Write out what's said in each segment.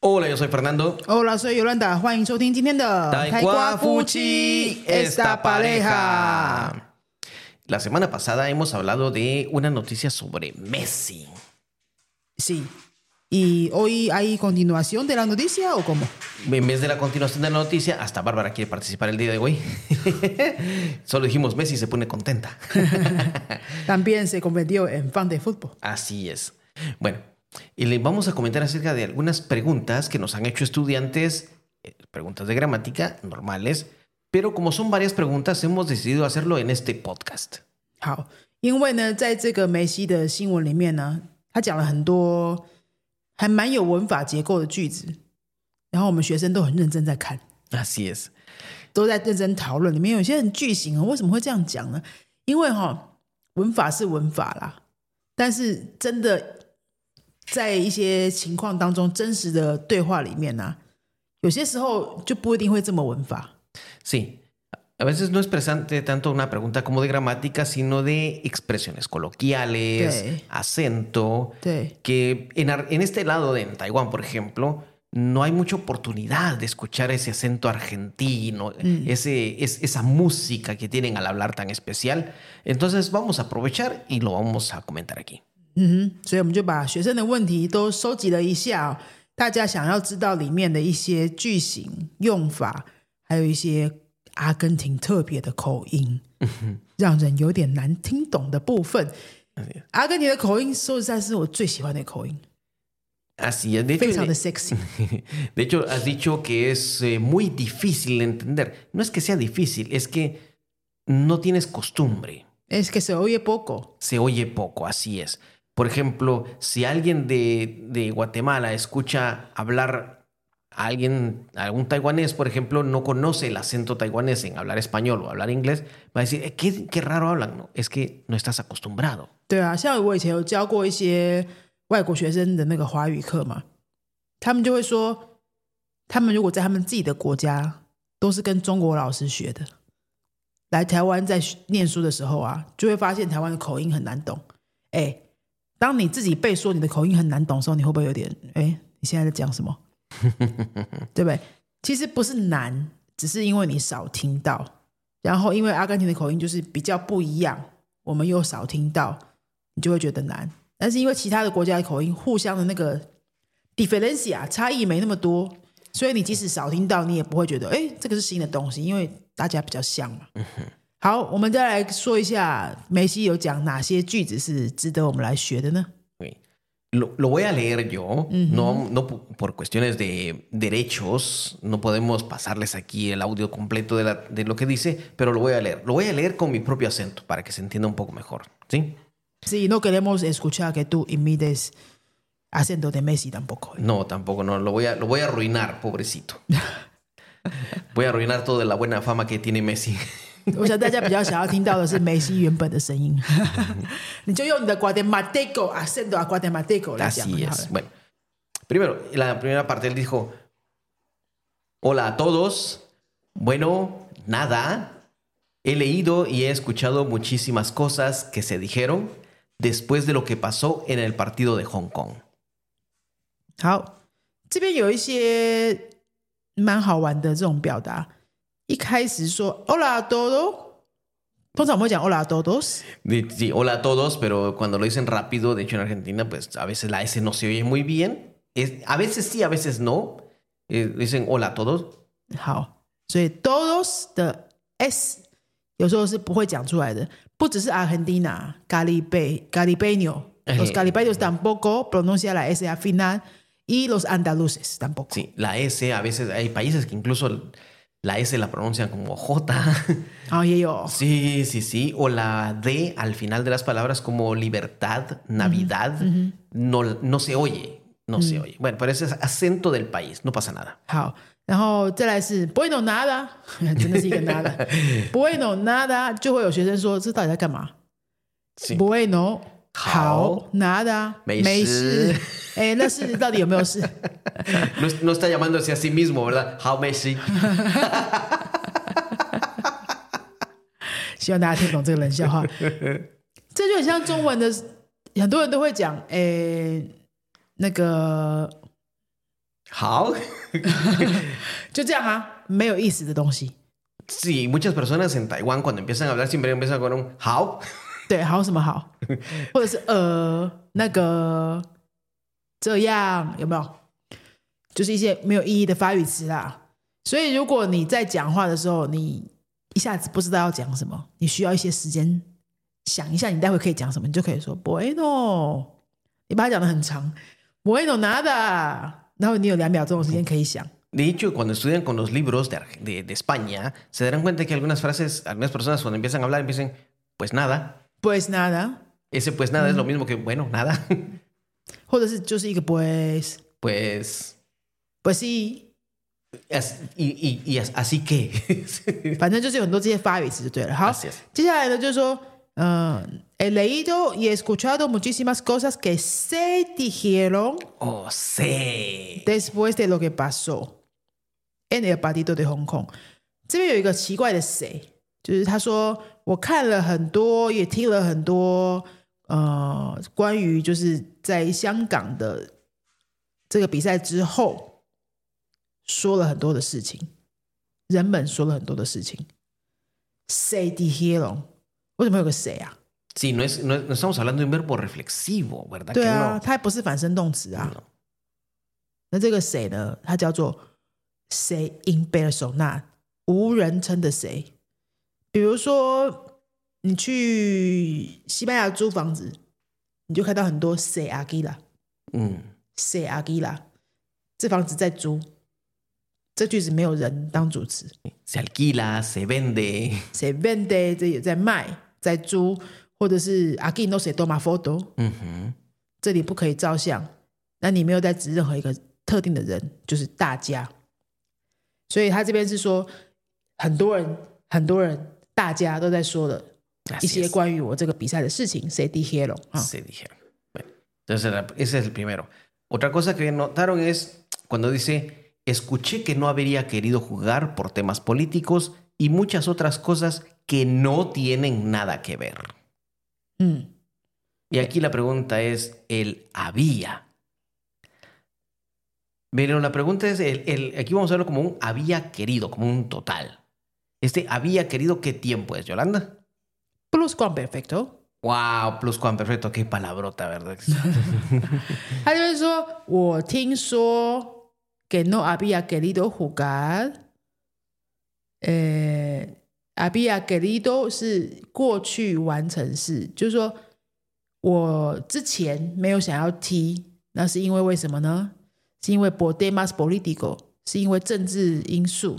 Hola, yo soy Fernando. Hola, soy 尤兰达，欢迎收听今天的 Taekwa Fuchi, esta pareja. La semana pasada hemos hablado de una noticia sobre Messi. Sí. ¿Y hoy hay continuación de la noticia o cómo? En vez de la continuación de la noticia, hasta Bárbara quiere participar el día de hoy. Solo dijimos Messi se pone contenta. También se convirtió en fan de fútbol. Así es. Bueno, y le vamos a comentar acerca de algunas preguntas que nos han hecho estudiantes, eh, preguntas de gramática normales, pero como son varias preguntas, hemos decidido hacerlo en este podcast. 好，因为呢，在这个梅西的新闻里面呢，他讲了很多还蛮有文法结构的句子，然后我们学生都很认真在看，Así es. 都在认真讨论。里面有些很句型哦，为什么会这样讲呢？因为哈、文法是文法啦，但是真的在一些情况当中，真实的对话里面呢、有些时候就不一定会这么文法。 Sí. A veces no es presente tanto una pregunta como de gramática, sino de expresiones coloquiales, Sí. acento, 对 que en, ar- en este lado de en Taiwán, por ejemplo, no hay mucha oportunidad de escuchar ese acento argentino, ese, es, esa música que tienen al hablar tan especial. Entonces vamos a aprovechar y lo vamos a comentar aquí. 嗯哼，所以我们就把学生的问题都收集了一下哦、大家想要知道里面的一些句型、用法，还有一些阿根廷特别的口音，让人有点难听懂的部分。阿根廷的口音说实在是我最喜欢的口音，Así es. De hecho, 非常的 sexy。de hecho, has dicho que es eh, muy difícil de entender. No es que sea difícil, es que no tienes costumbre. Es que se oye poco。se oye poco, así es. Por ejemplo, si alguien de, de Guatemala escucha hablar a alguien, a algún taiwanés, por ejemplo, no conoce el acento taiwanés en hablar español o hablar inglés, va a decir, "Eh, ¿qué, qué raro hablan? No, es que no estás acostumbrado. 对啊，像我以前有教过一些外国学生的那个华语课嘛，他们就会说，他们如果在他们自己的国家都是跟中国老师学的，来台湾在学念书的时候啊，就会发现台湾的口音很难懂。哎， 当你自己被说你的口音很难懂的时候，你会不会有点哎，你现在在讲什么？对不对？其实不是难，只是因为你少听到，然后因为阿根廷的口音就是比较不一样，我们又少听到，你就会觉得难。但是因为其他的国家的口音互相的那个 differencia 差异没那么多，所以你即使少听到，你也不会觉得哎，这个是新的东西，因为大家比较像嘛。好，我们再来说一下梅西有讲哪些句子是值得我们来学的呢？ Ok. Lo, lo voy a leer yo, no, no po- por cuestiones de derechos, no podemos pasarles aquí el audio completo de, la- de lo que dice, pero lo voy a leer. Lo voy a leer con mi propio acento para que se entienda un poco mejor, ¿sí? Sí, no queremos escuchar que tú imites acento de Messi tampoco. No, tampoco, no, lo voy a, lo voy a arruinar, pobrecito. Voy a arruinar toda la buena fama que tiene Messi. 我想大家比较想要听到的是梅西原本的声音，你就用你的 Guatemalteco acento a Guatemalteco 来讲 Así 就好 es. 了。 Bueno, primero, la primera parte él dijo, hola a todos. Bueno, nada. He leído y he escuchado muchísimas cosas que se dijeron después de lo que pasó en el partido de Hong Kong. 好，这边有一些蛮好玩的这种表达。 一开始说 Hola a todos，通常我们会讲 Hola a todos， Di- Sí, hola a todos, pero cuando lo dicen rápido, de hecho en Argentina, pues a veces la S no se oye muy bien. Es- a veces sí, a veces no. Eh, dicen hola a todos. 好，所以 todos 的 s 有时候是不会讲出来的，不只是 Argentina、Caribe、Caribeño、los 哎 caribeños tampoco pronuncia la s al final y los andaluces tampoco。 Sí, la S, a veces hay países que incluso la S la pronuncian como J. 然后也有 Sí, sí, sí. O la D al final de las palabras como libertad, Navidad. no, no se oye. No se oye. Bueno, pero ese es acento del país. No pasa nada. 好，然后再来是 bueno nada，真的是一个 nada，bueno nada 就会有学生说这到底在干嘛 Sí. ？bueno 好好 nada 没事，哎，那是到底有没有事？No, no está llamándose a sí mismo, ¿verdad? How Messi. 希望大家听懂这个冷笑话。这就很像中文的，很多人都会讲，诶，那个 How? 就这样啊，没有意思的东西。Sí, muchas personas en Taiwán cuando empiezan a hablar siempre empiezan con un how. 对，好什么好，或者是呃那个这样有没有？就是一些没有意义的发语词啦。所以如果你在讲话的时候，你一下子不知道要讲什么，你需要一些时间想一下，你待会可以讲什么，你就可以说 bueno，你把它讲的很长，bueno nada，然后你有两秒钟的时间可以想。De hecho, cuando estudian con los libros de, de- de España, se darán cuenta que algunas frases, algunas personas cuando empiezan a hablar empiezan, pues nada. pues nada， Ese pues nada es lo mismo que, bueno, nada. 或者是就是一个 pues Pues... pues sí， as- y, y- y as- así que... 反正就是有很多这些发语词就对了。好 Así es，接下来呢就是说，嗯、he leído y escuchado muchísimas cosas que se dijeron oh, sí. después de lo que pasó en el partido de Hong Kong。这边有一个奇怪的谁， 就是他说我看了很多，也听了很多，呃，关于就是在香港的这个比赛之后，说了很多的事情，人们说了很多的事情。谁 dijeron？为什么有个谁啊？Sí, no, es, no, no estamos hablando de un verbo reflexivo, ¿verdad? 对 que 啊，no? 它不是反身动词啊。No. 那这个谁呢？它叫做谁 in persona，无人称的谁。比如说，你去西班牙租房子，你就看到很多谁阿基拉，Mm. 谁阿基拉，这房子在租。这句子没有人当主词，Se alquila, se vende, se vende 这也在卖，在租，或者是阿基 no se toma foto，Ujú. 这里不可以照相，那你没有在指任何一个特定的人，就是大家。所以他这边是说，很多人、很多人、大家都在说了一 Así 些 es. 关于我这个比赛的事情。谁 dijeron 啊？ Se dijeron. Bueno, entonces era- ese es el primero. Otra cosa que notaron es cuando dice, escuché que no habría querido jugar por temas políticos y muchas otras cosas que no tienen nada que ver. 嗯， Y aquí la pregunta es el había. Pero la pregunta es, el, el- aquí vamos a verlo como un había querido, como un total. Este había querido, ¿qué tiempo es, Yolanda? pluscuamperfecto。 Wow, plus cuan perfecto, qué palabrota, ¿verdad? 他就是说，我听说 que no había querido jugar，呃，había querido 是过去完成式，就是说我之前没有想要踢，那是因为为什么呢？是因为 por temas político，是因为政治因素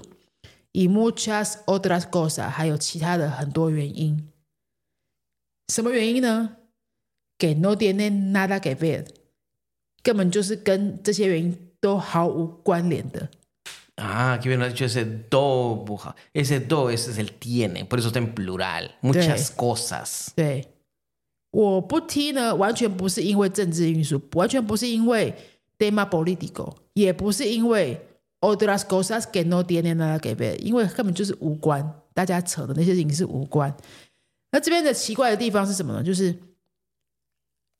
，y muchas otras cosas，还有其他的很多原因。什么原因呢？que no tienen nada que ver，根本就是跟这些原因都毫无关联的。 Ah, aquí bien lo ha dicho ese do, buja. Ese do, ese es el tiene, por eso está en plural. Muchas Sí. cosas. 对，我不踢呢，完全不是因为政治因素，完全不是因为 tema político，也不是因为 otras cosas que no tienen nada que ver，因为根本就是无关，大家扯的那些事情是无关。那这边的奇怪的地方是什么呢？就是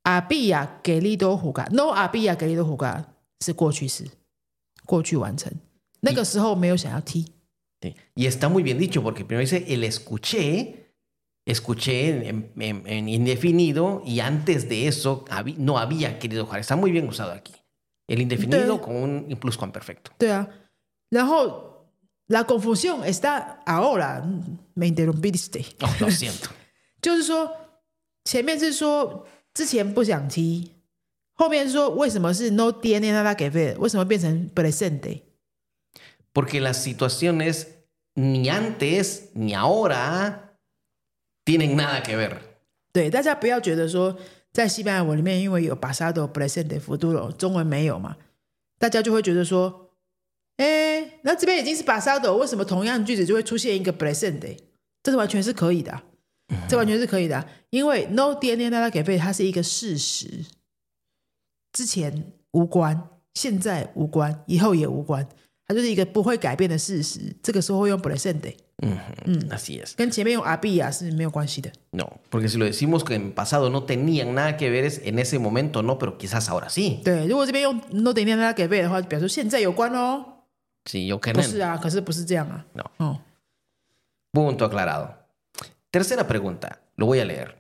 阿比亚给力多胡嘎，no 阿比亚给力多胡嘎是过去式，过去完成，那个时候没有想要踢。 Sí. Y está muy bien dicho, porque primero dice el escuché, escuché en, en- en indefinido, y antes de eso habí- no había querido jugar. Está muy bien usado aquí. El indefinido Sí. con un pluscuamperfecto. 对啊，然后 la confusión está ahora, me interrumpiste， Oh, lo siento. 就是说前面是说之前不想踢，后面说为什么是 no tiene nada que ver，为什么变成 presente？ Porque las situaciones ni antes ni ahora tienen nada que ver. 对，大家不要觉得说 在西班牙文里面，因为有 pasado、presente、futuro，中文没有嘛，大家就会觉得说，哎，那这边已经是 pasado，为什么同样的句子就会出现一个 presente？这是完全是可以的、这完全是可以的、因为 no tiene nada que ver 它是一个事实，之前无关，现在无关，以后也无关，它就是一个不会改变的事实。这个时候会用 presente。Ujú, Así es. 跟前面用 había 是没有关系的。 No, porque si lo decimos que en pasado no tenían nada que ver, es en ese momento no, pero quizás ahora sí. 对，如果这边用 no 等于那给背的话，表示现在有关哦。 Sí, yo que 不是啊，可是不是这样啊。 No. 哦， Punto aclarado. Tercera pregunta, lo voy a leer.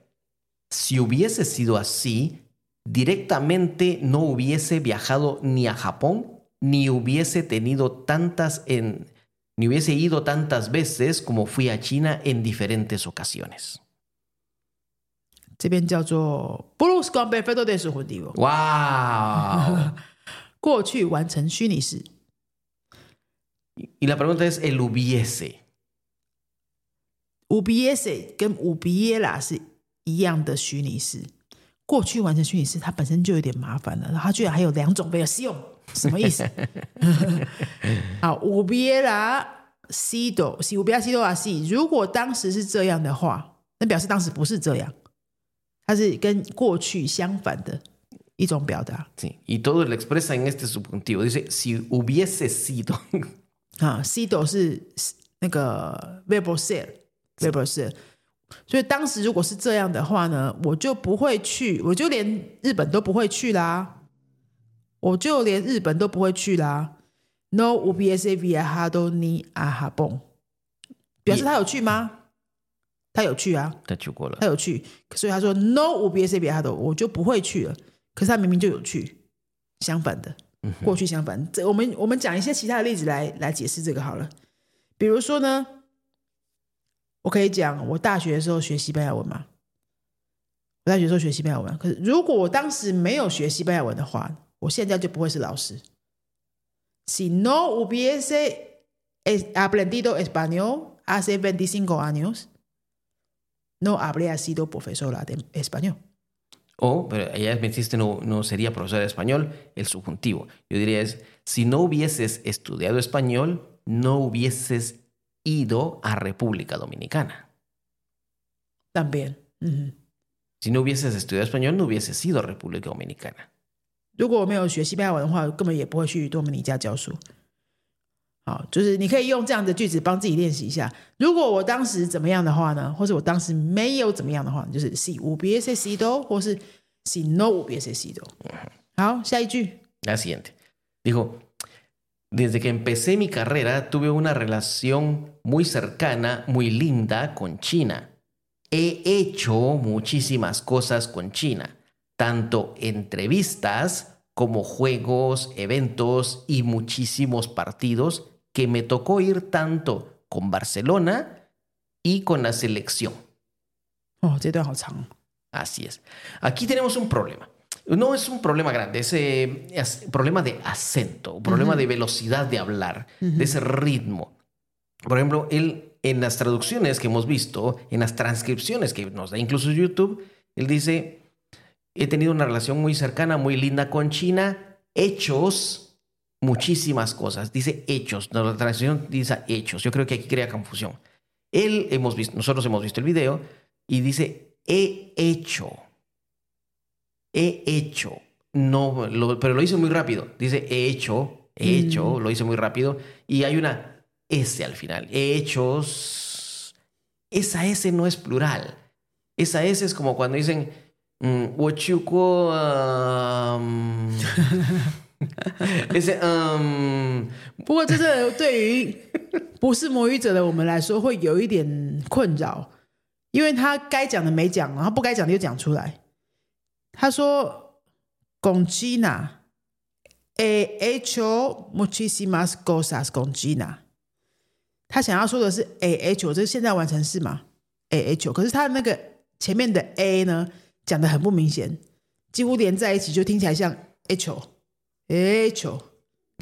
Si hubiese sido así, directamente no hubiese viajado ni a Japón, ni hubiese tenido tantas en, ni hubiese ido tantas veces como fui a China en diferentes ocasiones. 这边叫做 Bruce g o n b e f e d o de su j u d i o ¡Wow! 过去完成虚拟式。 y la pregunta es el hubiese. Ubiese 跟 Ubiela 是一样的虚拟式。 过去完成虚拟式，它本身就有点麻烦了，然后它居然还有两种 version，什么意思？好，Ubiela sido，si Ubiela sido así，如果当时是这样的话，那表示当时不是这样，它是跟过去相反的一种表达 Sí, y todo lo expresa en este subjuntivo. Dice, si hubiese sido. 啊。sido 是那个 ser。所以当时如果是这样的话呢，我就不会去，我就连日本都不会去啦，我就连日本都不会去啦。No hubiese viajado ni a ha bon，表示他有去吗？他有去啊，他去过了他有去，所以他说 No hubiese viajado，我就不会去了。可是他明明就有去，相反的，过去相反。这我们我们讲一些其他的例子来来解释这个好了。比如说呢，我可以讲我大学的时候学西班牙文嘛，我大学的时候学西班牙文。可是如果我当时没有学西班牙文的话，我现在就不会是老师。Si no hubiese es- aprendido español hace 25 años, no habría sido profesora de español. O, pero ella me dijiste no, no sería profesor de español, el subjuntivo. Yo diría es, si no hubieses estudiado español, no hubieses ido a República Dominicana. También. 嗯哼 Si no hubieses estudiado español, no hubieses ido a República Dominicana. 如果我没有学西班牙文的话，根本也不会去多米尼加教书。好，就是你可以用这样的句子帮自己练习一下。如果我当时怎么样的话呢？或者我当时没有怎么样的话，就是 si hubiese sido，或是 si no hubiese sido。好，下一句。 La siguiente. Dijo, desde que empecé mi carrera tuve una relación muy cercana, muy linda con China. He hecho muchísimas cosas con China, tanto entrevistas como juegos, eventos y muchísimos partidos que me tocó ir tanto con Barcelona y con la selección. Oh, Así es. Aquí tenemos un problema. No es un problema grande, es eh, es problema de acento, un problema de velocidad de hablar, de ese ritmo. Por ejemplo, él en las traducciones que hemos visto, en las transcripciones que nos da incluso YouTube, él dice, he tenido una relación muy cercana, muy linda con China, hechos, muchísimas cosas. Dice hechos, no, la traducción dice hechos. Yo creo que aquí crea confusión. Él hemos visto, nosotros hemos visto el video y dice he hecho He hecho. No, lo- pero lo hizo muy rápido. Dice he hecho, he hecho, lo hizo muy rápido. Y hay una S al final. He hechos. Esa S no es plural. Esa S es como cuando dicen. mm, "Wochuko, um", Ese. um, 不过这是对于不是母语者的我们来说，会有一点困扰，因为他该讲的没讲，然后不该讲的又讲出来。 他说：“Conjina a hecho muchísimas cosas Conjina 他想要说的是 “he hecho”，这是现在完成式嘛？“a hecho” 可是他那个前面的 “a” 呢，讲的很不明显，几乎连在一起，就听起来像 “h o h o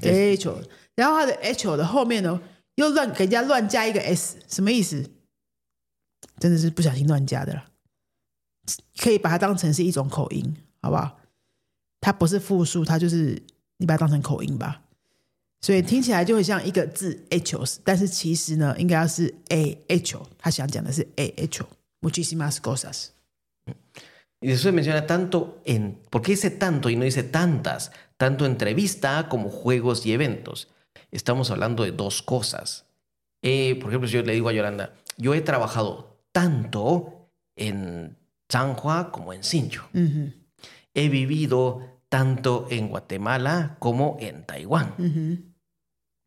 h o” 然后它的 “h o” 的后面呢，又乱给人家乱加一个 s，什么意思？真的是不小心乱加的啦。可以把它当成是一种口音，好不好？它不是复数，它就是你把它当成口音吧。所以听起来就会像一个字 h，但是其实呢，应该要是 a h，他想讲的是 a h。Muchísimas cosas。 Y después menciona tanto en. ¿Por qué dice tanto y no dice tantas? Tanto entrevista como juegos y eventos. Estamos hablando de dos cosas. Eh, por ejemplo, si yo le digo a Yolanda, yo he trabajado tanto en Changhua como en Sinchu. Uh -huh. He vivido tanto en Guatemala como en Taiwán. Uh -huh.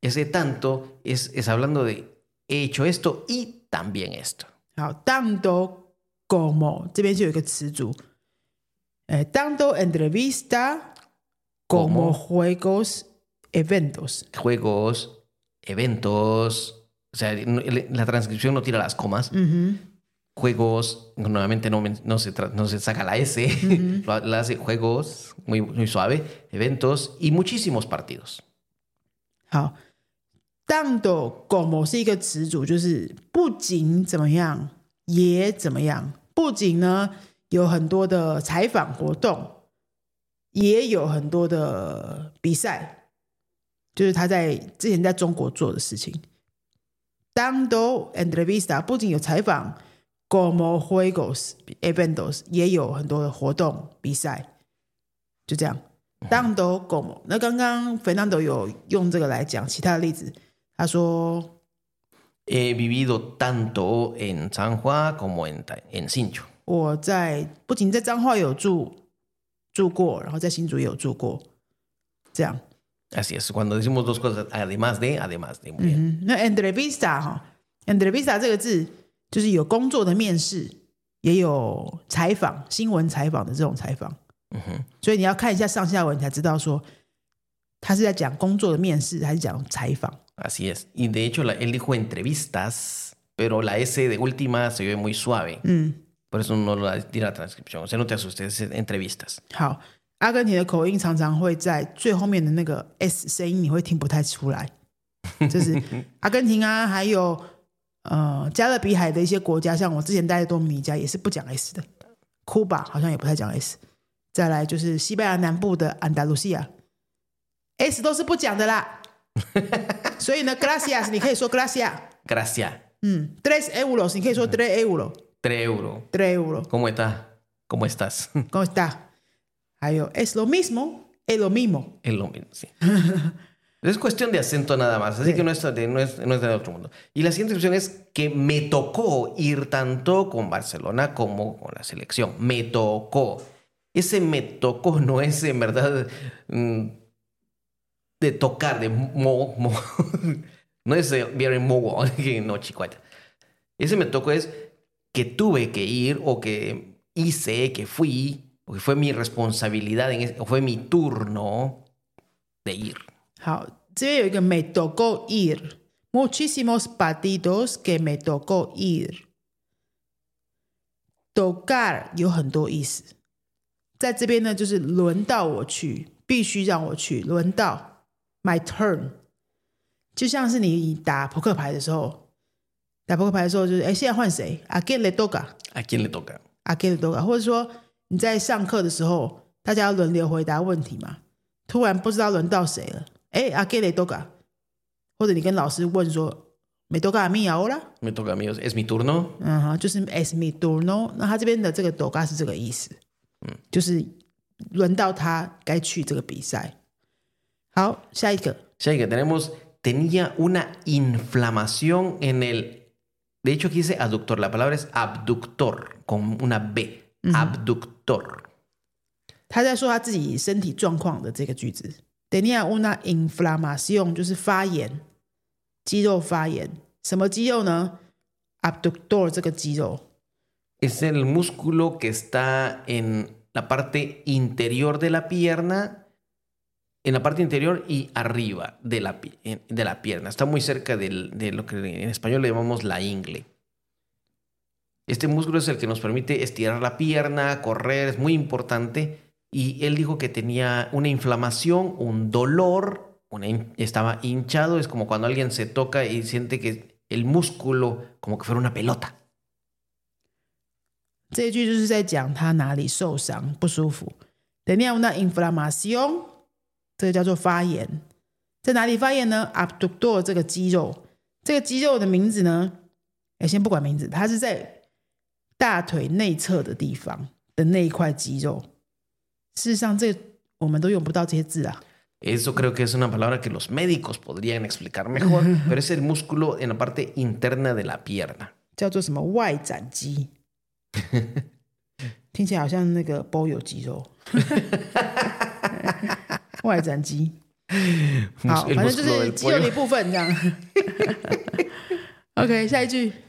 Ese tanto es, es, hablando de he hecho esto y también esto. tanto como. Eh, tanto entrevista como, como juegos, eventos. Juegos, eventos. O sea, la transcripción no tira las comas. Uh -huh. Juegos, nuevamente no, no, se, no se saca la S, hace juegos, muy, muy suave, eventos y muchísimos partidos. 哼，好，tanto como 是一个词组，就是不仅怎么样，也怎么样。不仅呢有很多的采访活动，也有很多的比赛，就是他在之前在中国做的事情。Tanto entrevista 不仅有采访，como juegos eventos 也有很多的活动比赛，就这样。Tanto como 那刚刚 Fernando 有用这个来讲其他的例子，他说 He vivido tanto en San Juan como en, en Sincho. 我在不仅在彰化有住住过，然后在新竹也有住过，这样。Así es, cuando decimos dos cosas, además de, además de. 那 entrevista 哈，entrevista 这个字就是有工作的面试，也有采访、新闻采访的这种采访，Ujú. 所以你要看一下上下文，你才知道说他是在讲工作的面试还是讲采访。Así es. Y de hecho, la- él dijo entrevistas, pero la S de última se ve muy suave. 嗯，Por eso no la tira la transcripción. O sea, no te asustes, es entrevistas. 好，阿根廷的口音常常会在最后面的那个 s 声音，你会听不太出来。就是阿根廷啊，还有呃加勒比海的一些国家，像我之前待的多米尼加也是不讲 s 的，库巴好像也不太讲 s。再来就是西班牙南部的安达卢西亚，s 都是不讲的啦。所以呢，gracias 你可以说 gracias， Gracias. 嗯，tres euros 你可以说 tres euros，tres Tres euros. euros。 ¿Cómo está? ¿Cómo estás? ¿Cómo está? 还有 es lo mismo, es lo mismo。 es lo mismo, sí. Es cuestión de acento nada más, así Sí. que no es, de, no, es, no es de otro mundo. Y la siguiente opción es que me tocó ir tanto con Barcelona como con la selección. Me tocó. Ese me tocó no es en verdad mm, de tocar, de mo, mo. no es de very mo, que no, chicuata. Ese me tocó es que tuve que ir o que hice, que fui, o que fue mi responsabilidad, en ese- o fue mi turno de ir. 好，这边有一个 me tocó ir。Muchísimos partidos que me tocó ir。tocar 有很多意思，在这边呢，就是轮到我去，必须让我去，轮到 my turn，就像是你打扑克牌的时候，打扑克牌的时候就是，哎，现在换谁？A quién le toca？¿A quién le toca? a quién le toca，或者说你在上课的时候，大家要轮流回答问题嘛，突然不知道轮到谁了，哎，a q u i n le toca，或者你跟老师问说，me toca a mí ahora， Me toca a mí, es mi turno. 嗯哼，就是 es mi turno，那他这边的这个 toca 是这个意思，嗯，就是轮到他该去这个比赛。好，下一个 Ya que tenemos, tenía una inflamación en el. De hecho, aquí dice aductor. La palabra es abductor, con una B. Abductor. 他在说他自己身体状况的这个句子 ，tenía una inflamación 就是发炎，肌肉发炎。什么肌肉呢？abductor 这个肌肉， Es el músculo que está en la parte interior de la pierna. En la parte interior y arriba de la, pi- en- de la pierna. Está muy cerca del- de lo que en español le llamamos la ingle. Este músculo es el que nos permite estirar la pierna, correr, es muy importante. Y él dijo que tenía una inflamación, un dolor, una in estaba hinchado. Es como cuando alguien se toca y siente que el músculo como que fuera una pelota. 这一句就是在讲他哪里受伤不舒服。tenía una inflamación，这个叫做发炎，在哪里发炎呢？abductor 这个肌肉，这个肌肉的名字呢？哎，先不管名字，它是在大腿内侧的地方的那一块肌肉。事实上，这我们都用不到这些字啊。 Eso creo que es una palabra que los médicos podrían explicar mejor, pero es el músculo en la parte interna de la pierna. 叫做什么外展肌，听起来好像那个包有肌肉，外展肌。好， El 反正就 músculo 是 del 肌肉的 pollo. 一部分这样。OK，下一句，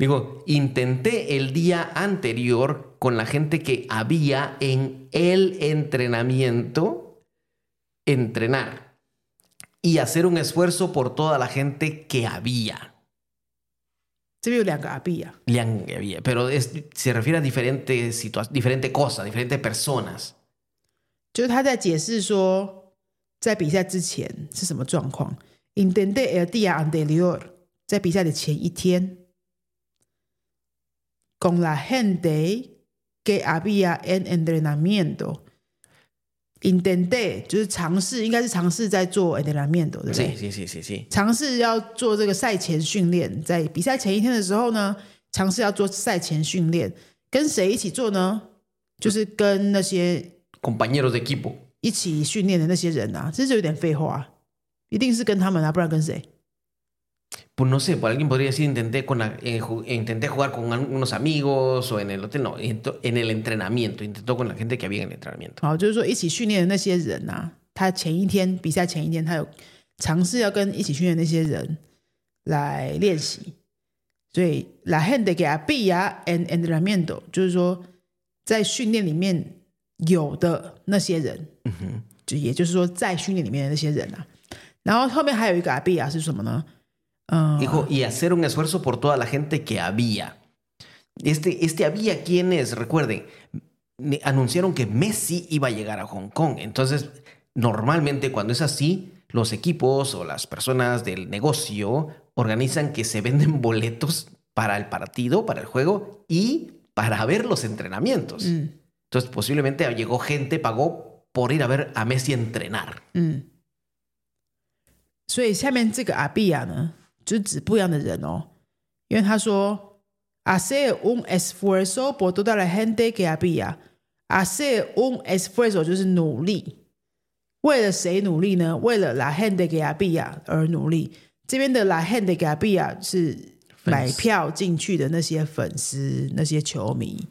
Digo, intenté el día anterior con la gente que había en el entrenamiento entrenar y hacer un esfuerzo por toda la gente que había. 这边有两个阿碧啊， Liang que había, pero es- se refiere a diferentes situaciones, diferente cosa, diferentes personas. 就是他在解释说，在比赛之前是什么状况。Intente el día anterior，在比赛的前一天 con la gente que había en entrenamiento. Intenté，就是尝试，应该是尝试在做 entrenamiento，对不对？是是是是尝试要做这个赛前训练，在比赛前一天的时候呢，尝试要做赛前训练，跟谁一起做呢？就是跟那些 compañeros de equipo 一起训练的那些人啊，这就有点废话、一定是跟他们啊，不然跟谁？Pues no sé, por alguien podría decir intenté, con la- eh, ju- intenté jugar con unos amigos o en el hotel, no, ento- en el entrenamiento, intentó con la gente que había en el entrenamiento. 好，就是说一起训练的那些人啊，他前一天比赛前一天，他有尝试要跟一起训练的那些人来练习，所以 la gente que había en entrenamiento 就是说在训练里面有的那些人，就也就是说在训练里面的那些人啊，然后后面还有一个 había 是什么呢？嗯， Dijo, y hacer un esfuerzo por toda la gente que había. Este, este había quienes, recuerden, me- anunciaron que Messi iba a llegar a Hong Kong. Entonces, normalmente cuando es así, los equipos o las personas del negocio organizan que se venden boletos para el partido, para el juego y para ver los entrenamientos. 嗯 Entonces, posiblemente llegó gente, pagó por ir a ver a Messi entrenar. 嗯，所以下面这个阿比亚呢， 就是指不一样的人哦，因为他说，hacer un esfuerzo por toda la gente que había，hacer un esfuerzo 就是努力，为了谁努力呢？为了 la gente que había 而努力。这边的 la gente que había 是买票进去的那些粉丝、那些球迷，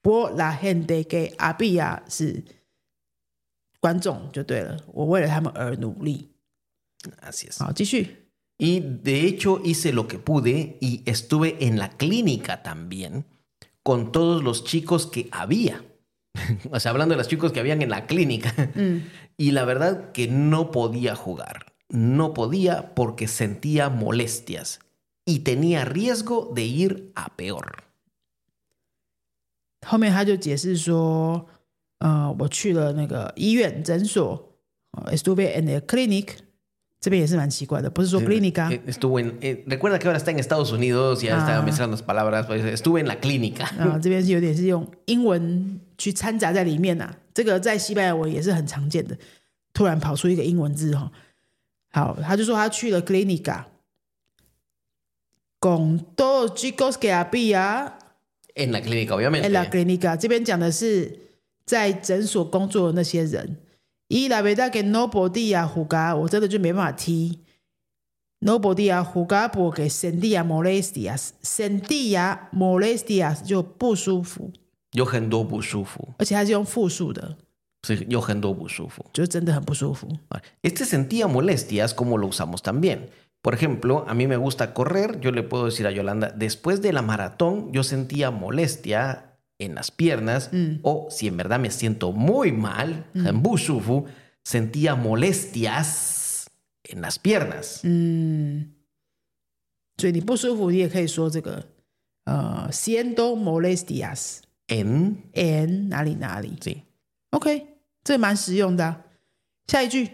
不过 la gente que había 是观众就对了，我为了他们而努力。好，继续。Y de hecho hice lo que pude y estuve en la clínica también con todos los chicos que había. o sea, hablando de los chicos que habían en la clínica. Y la verdad que no podía jugar. No podía porque sentía molestias y tenía riesgo de ir a peor. 后面他就解释说，呃，我去了那个医院诊所、呃、，estuve en el clinic， 这边也是蛮奇怪的，不是说 clínica，Eh, Estuvo en, eh, recuerda que ahora está en Estados Unidos, ya está Ah. mezclando las palabras. pues, estuve en la clínica. 啊、这边是有点是用英文去掺杂在里面呐、这个在西班牙文也是很常见的，突然跑出一个英文字哈、好，他就说他去了 clínica。con todos chicos que había En la clínica, obviamente. en la clínica，这边讲的是在诊所工作的那些人。Y la verdad que no podía jugar, o sea, yo me maté. No podía jugar porque sentía molestias, sentía molestias, yo no Este sentía molestias como lo usamos también. Por ejemplo, a mí me gusta correr, yo le puedo decir a Yolanda, después de la maratón yo sentía molestia en las piernas o si en verdad me siento muy mal, en bushufu, sentía molestias en las piernas. 嗯，所以你不舒服，你也可以说这个呃，siendo molestias En, en 哪里哪里。 sí. OK，这蛮实用的啊、下一句。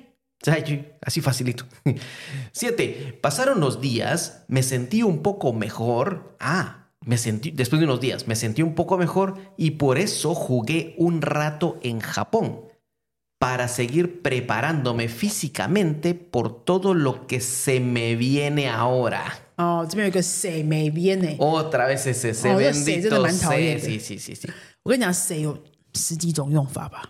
Ay, Así facilito. Siete. Pasaron los días, me sentí un poco mejor. Ah, me sentí, después de unos días, me sentí un poco mejor y por eso jugué un rato en Japón para seguir preparándome físicamente por todo lo que se me viene ahora. 哦，这边有一个谁没编呢？ Otra vez ese se 哦，这谁真的 bendito 蛮讨厌 se. 的。 Sí, sí, sí, sí. 我跟你讲，谁有十几种用法吧？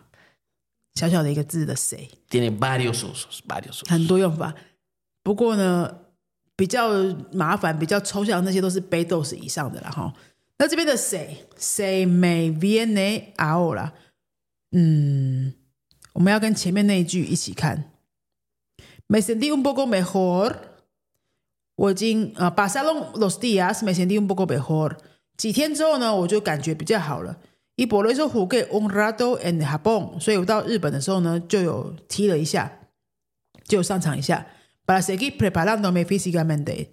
小小的一个字的谁， Tiene varios usos, varios usos. 很多用法。不过呢， 比较麻烦、比较抽象，那些都是 b 豆 s 以上的了哈。那这边的谁谁 me V N ahora，嗯，我们要跟前面那一句一起看。Me sentí un poco mejor，我已经呃，pasaron los días me sentí un poco mejor。几天之后呢，我就感觉比较好了。y por eso jugué un rato en Japón，所以我到日本的时候呢，就有踢了一下，就上场一下。Para seguir preparándome físicamente，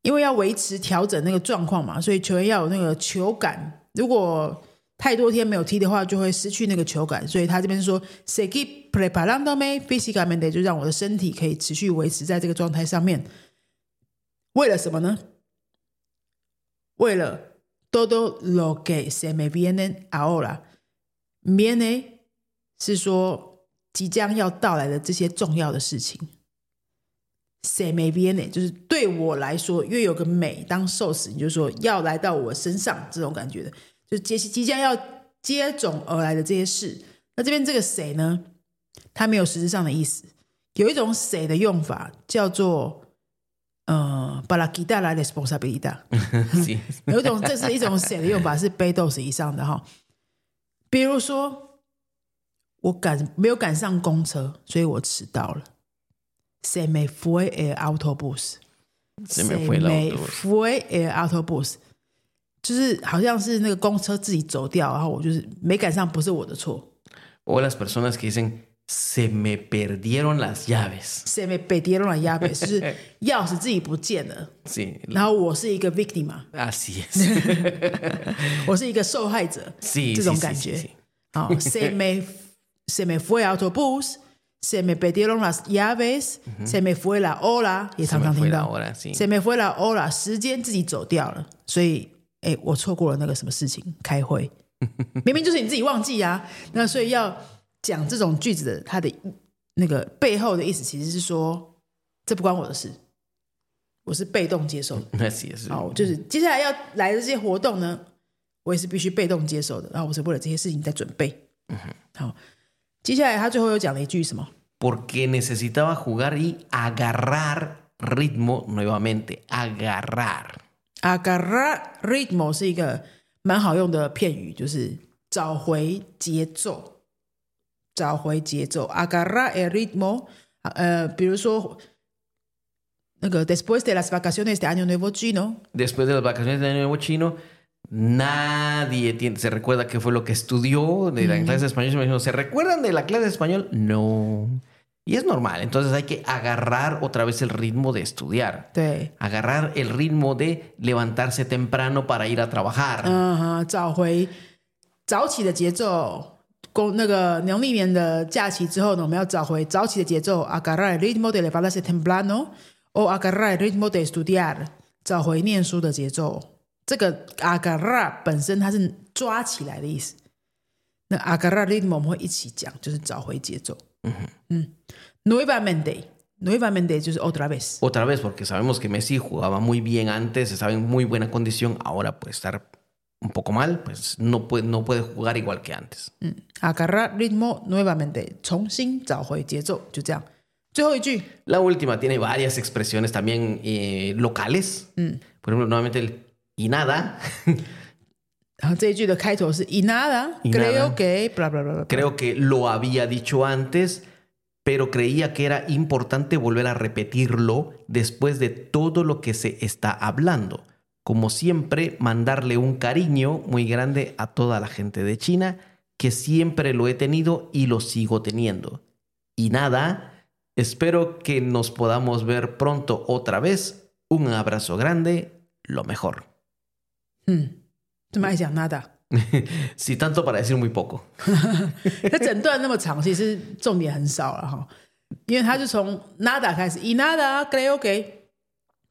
因为要维持调整那个状况嘛，所以球员要有那个球感。如果太多天没有踢的话，就会失去那个球感。所以他这边说 seguir preparándome físicamente，就让我的身体可以持续维持在这个状态上面。为了什么呢？为了 todo lo que se me viene ahora，viene 是说即将要到来的这些重要的事情。Se me viene 就是对我来说，因为有个美当受死，你就说要来到我身上这种感觉的，就是接即将要接踵而来的这些事。那这边这个谁呢？它没有实质上的意思，有一种谁的用法叫做呃 para quitar la responsabilidad。有一种，这是一种谁的用法，是 b 豆 s 以上的哈。比如说，我赶没有赶上公车，所以我迟到了。Se me fue el autobús。Se me fue el autobús. 就是好像是那个公车自己走掉，然后我就是没赶上，不是我的错。O las personas que dicen, se me perdieron las llaves. Se me perdieron las llaves，就是钥匙自己不见了，Sí, 然后我是一个 victim 嘛，así es. 我是一个受害者。Sí, 这种感觉。好，se me se me fue el autobús。Se me perdieron las llaves, se me fue la hora，也常常听到。Se me fue la hora，时间自己走掉了，所以，哎，我错过了那个什么事情，开会，明明就是你自己忘记啊。那所以要讲这种句子的，它的那个背后的意思，其实是说，这不关我的事，我是被动接受的。Así es. 好，就是接下来要来的这些活动呢，我也是必须被动接受的。然后我是为了这些事情在准备。好，接下来他最后又讲了一句什么？ Porque necesitaba jugar y agarrar ritmo nuevamente. Agarrar. agarrar ritmo 是一个蛮好用的片语，就是找回节奏，找回节奏。agarrar el ritmo，呃，比如说那个 después de las vacaciones de año nuevo chino， Después de las vacaciones de Año Nuevo Chino, nadie tiene- se recuerda qué fue lo que estudió de la clase de español. Me dijeron, ¿Se recuerdan de la clase de español? No. Y es normal. Entonces hay que agarrar otra vez el ritmo de estudiar. 对， Agarrar el ritmo de levantarse temprano para ir a trabajar. 嗯哼，找回早起的节奏。公那个农历年的假期之后呢，我们要找回早起的节奏。agarrar el ritmo de levantarse temprano o agarrar el ritmo de estudiar，找回念书的节奏。 这个 agarrar 本身它是抓起来的意思。那 agarrar ritmo 我们会一起讲，就是找回节奏。嗯嗯，nuevamente，nuevamente 就是 otra vez。 Otra vez, porque sabemos que Messi jugaba muy bien antes, estaba en muy buena condición. Ahora puede estar un poco mal, pues no puede, no puede jugar igual que antes. 嗯，agarrar ritmo nuevamente，重新找回节奏，就这样。最后一句， La última tiene varias expresiones también eh, locales. Por ejemplo, nuevamente el y nada. 然后这一句的开头是 y nada Y creo nada. que bla bla bla bla。 Creo que lo había dicho antes, pero creía que era importante volver a repetirlo después de todo lo que se está hablando. Como siempre, mandarle un cariño muy grande a toda la gente de China, que siempre lo he tenido y lo sigo teniendo. Y nada, espero que nos podamos ver pronto otra vez. Un abrazo grande, lo mejor. 嗯，这么爱讲 nada，Si tanto para decir muy poco. 他整段那么长，其实重点很少了哈，因为他就从 nada 开始，y nada creo que，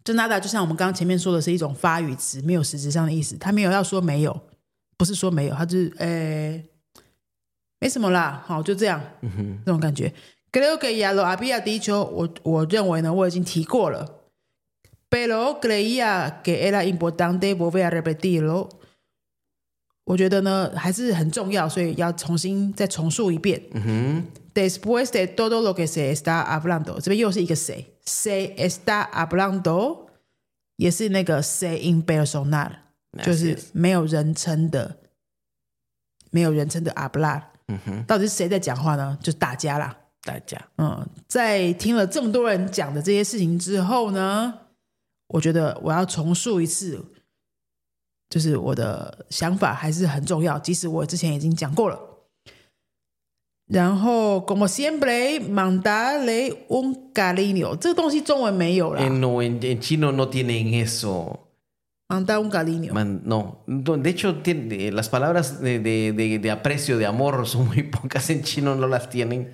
就 nada 就像我们刚刚前面说的是一种发语词，没有实质上的意思，他没有要说没有，不是说没有，他就是诶没什么啦，好就这样，这种感觉。Creo que ya lo había dicho，我我认为呢，我已经提过了。Pero creía que era importante volver a repetirlo。我觉得呢还是很重要，所以要重新再重述一遍。Después de todo lo que se está hablando，这边又是一个谁？Se está hablando，也是那个 se impersonal，就是没有人称的，没有人称的 hablar。到底是谁在讲话呢？就是大家啦。大家嗯，在听了这么多人讲的这些事情之后呢，我觉得我要重述一次，就是我的想法还是很重要，即使我之前已经讲过了。然后，como siempre mandarle un cariño，这个东西中文没有啦 Eh, no, en, en chino no tienen eso.，mandar un cariño。Man, no, No, de hecho, tiene- las palabras de, de- de- de aprecio, de amor, son muy pocas en chino, no las tienen.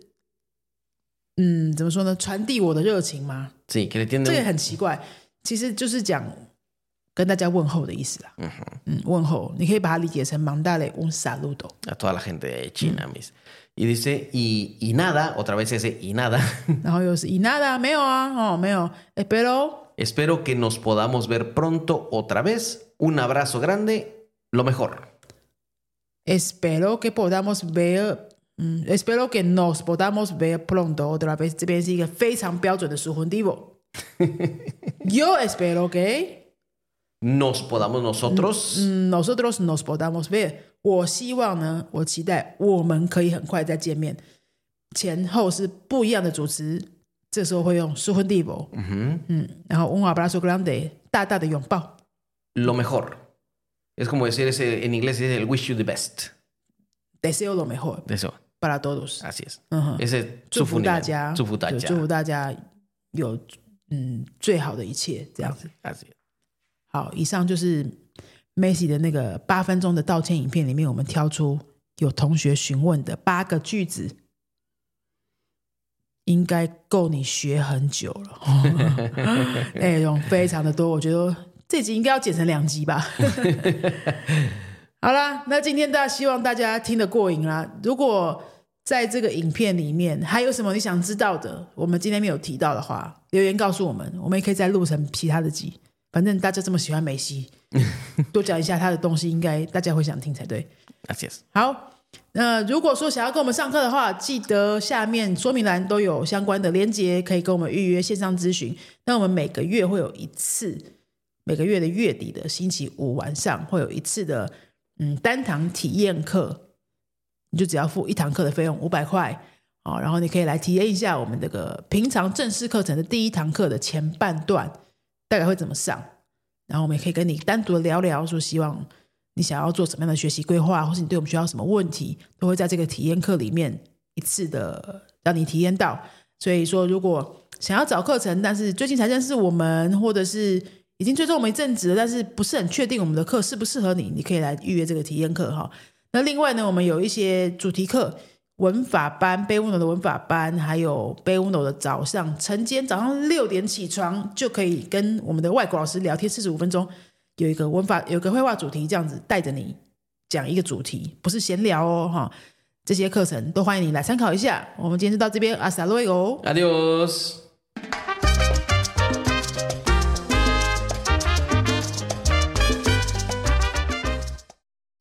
嗯，怎么说呢？传递我的热情吗？ Sí, que le tienen 这个 un- 很奇怪，其实就是讲跟大家问候的意思啦。嗯问候，你可以把它理解成 mandale un saludo。 a toda la gente de China. mis. Y dice, y, y nada, otra vez ese y nada. 然后又是 y nada 没有啊，哦没有，espero Espero que nos podamos ver pronto otra vez. Un abrazo grande, lo mejor. Espero que podamos ver， 嗯，espero que nos podamos ver pronto otra vez。这边是一个非常标准的属魂 divo。Yo espero que Nos podamos nosotros 嗯 nosotros nos podamos ver。我希望呢，我期待我们可以很快再见面。前后是不一样的主词，这时候会用属魂 divo。嗯，然后 un abrazo grande，大大的拥抱。 lo mejor. Es como decir ese, en inglés es el wish you the best. Deseo lo mejor Eso, para todos。así es. 嗯哼。Ese 祝福大家，祝福大家。祝福大家有嗯最好的一切，这样子。Así es. 好，以上就是 Messi 的那个八分钟的道歉影片里面，我们挑出有同学询问的八个句子，应该够你学很久了，内容非常的多，我觉得这集应该要剪成两集吧。好啦，那今天大家希望大家听得过瘾啦。如果在这个影片里面还有什么你想知道的，我们今天没有提到的话，留言告诉我们，我们也可以再录成其他的集。反正大家这么喜欢梅西，多讲一下他的东西，应该大家会想听才对。好，那如果说想要跟我们上课的话，记得下面说明栏都有相关的连接，可以跟我们预约线上咨询。那我们每个月会有一次，每个月的月底的星期五晚上会有一次的嗯单堂体验课，你就只要付一堂课的费用五百块哦，然后你可以来体验一下我们这个平常正式课程的第一堂课的前半段大概会怎么上，然后我们也可以跟你单独聊聊，说希望你想要做什么样的学习规划，或是你对我们学校什么问题，都会在这个体验课里面一次的让你体验到。所以说，如果想要找课程，但是最近才认识我们，或者是已经追踪我们一阵子了，但是不是很确定我们的课适不适合你，你可以来预约这个体验课哈。那另外呢，我们有一些主题课，文法班、贝乌诺的文法班，还有贝乌诺的早上晨间，早上六点起床就可以跟我们的外国老师聊天四十五分钟，有一个文法，有个绘画主题，这样子带着你讲一个主题，不是闲聊哦哈。这些课程都欢迎你来参考一下。我们今天就到这边，阿萨洛伊哦。Adiós.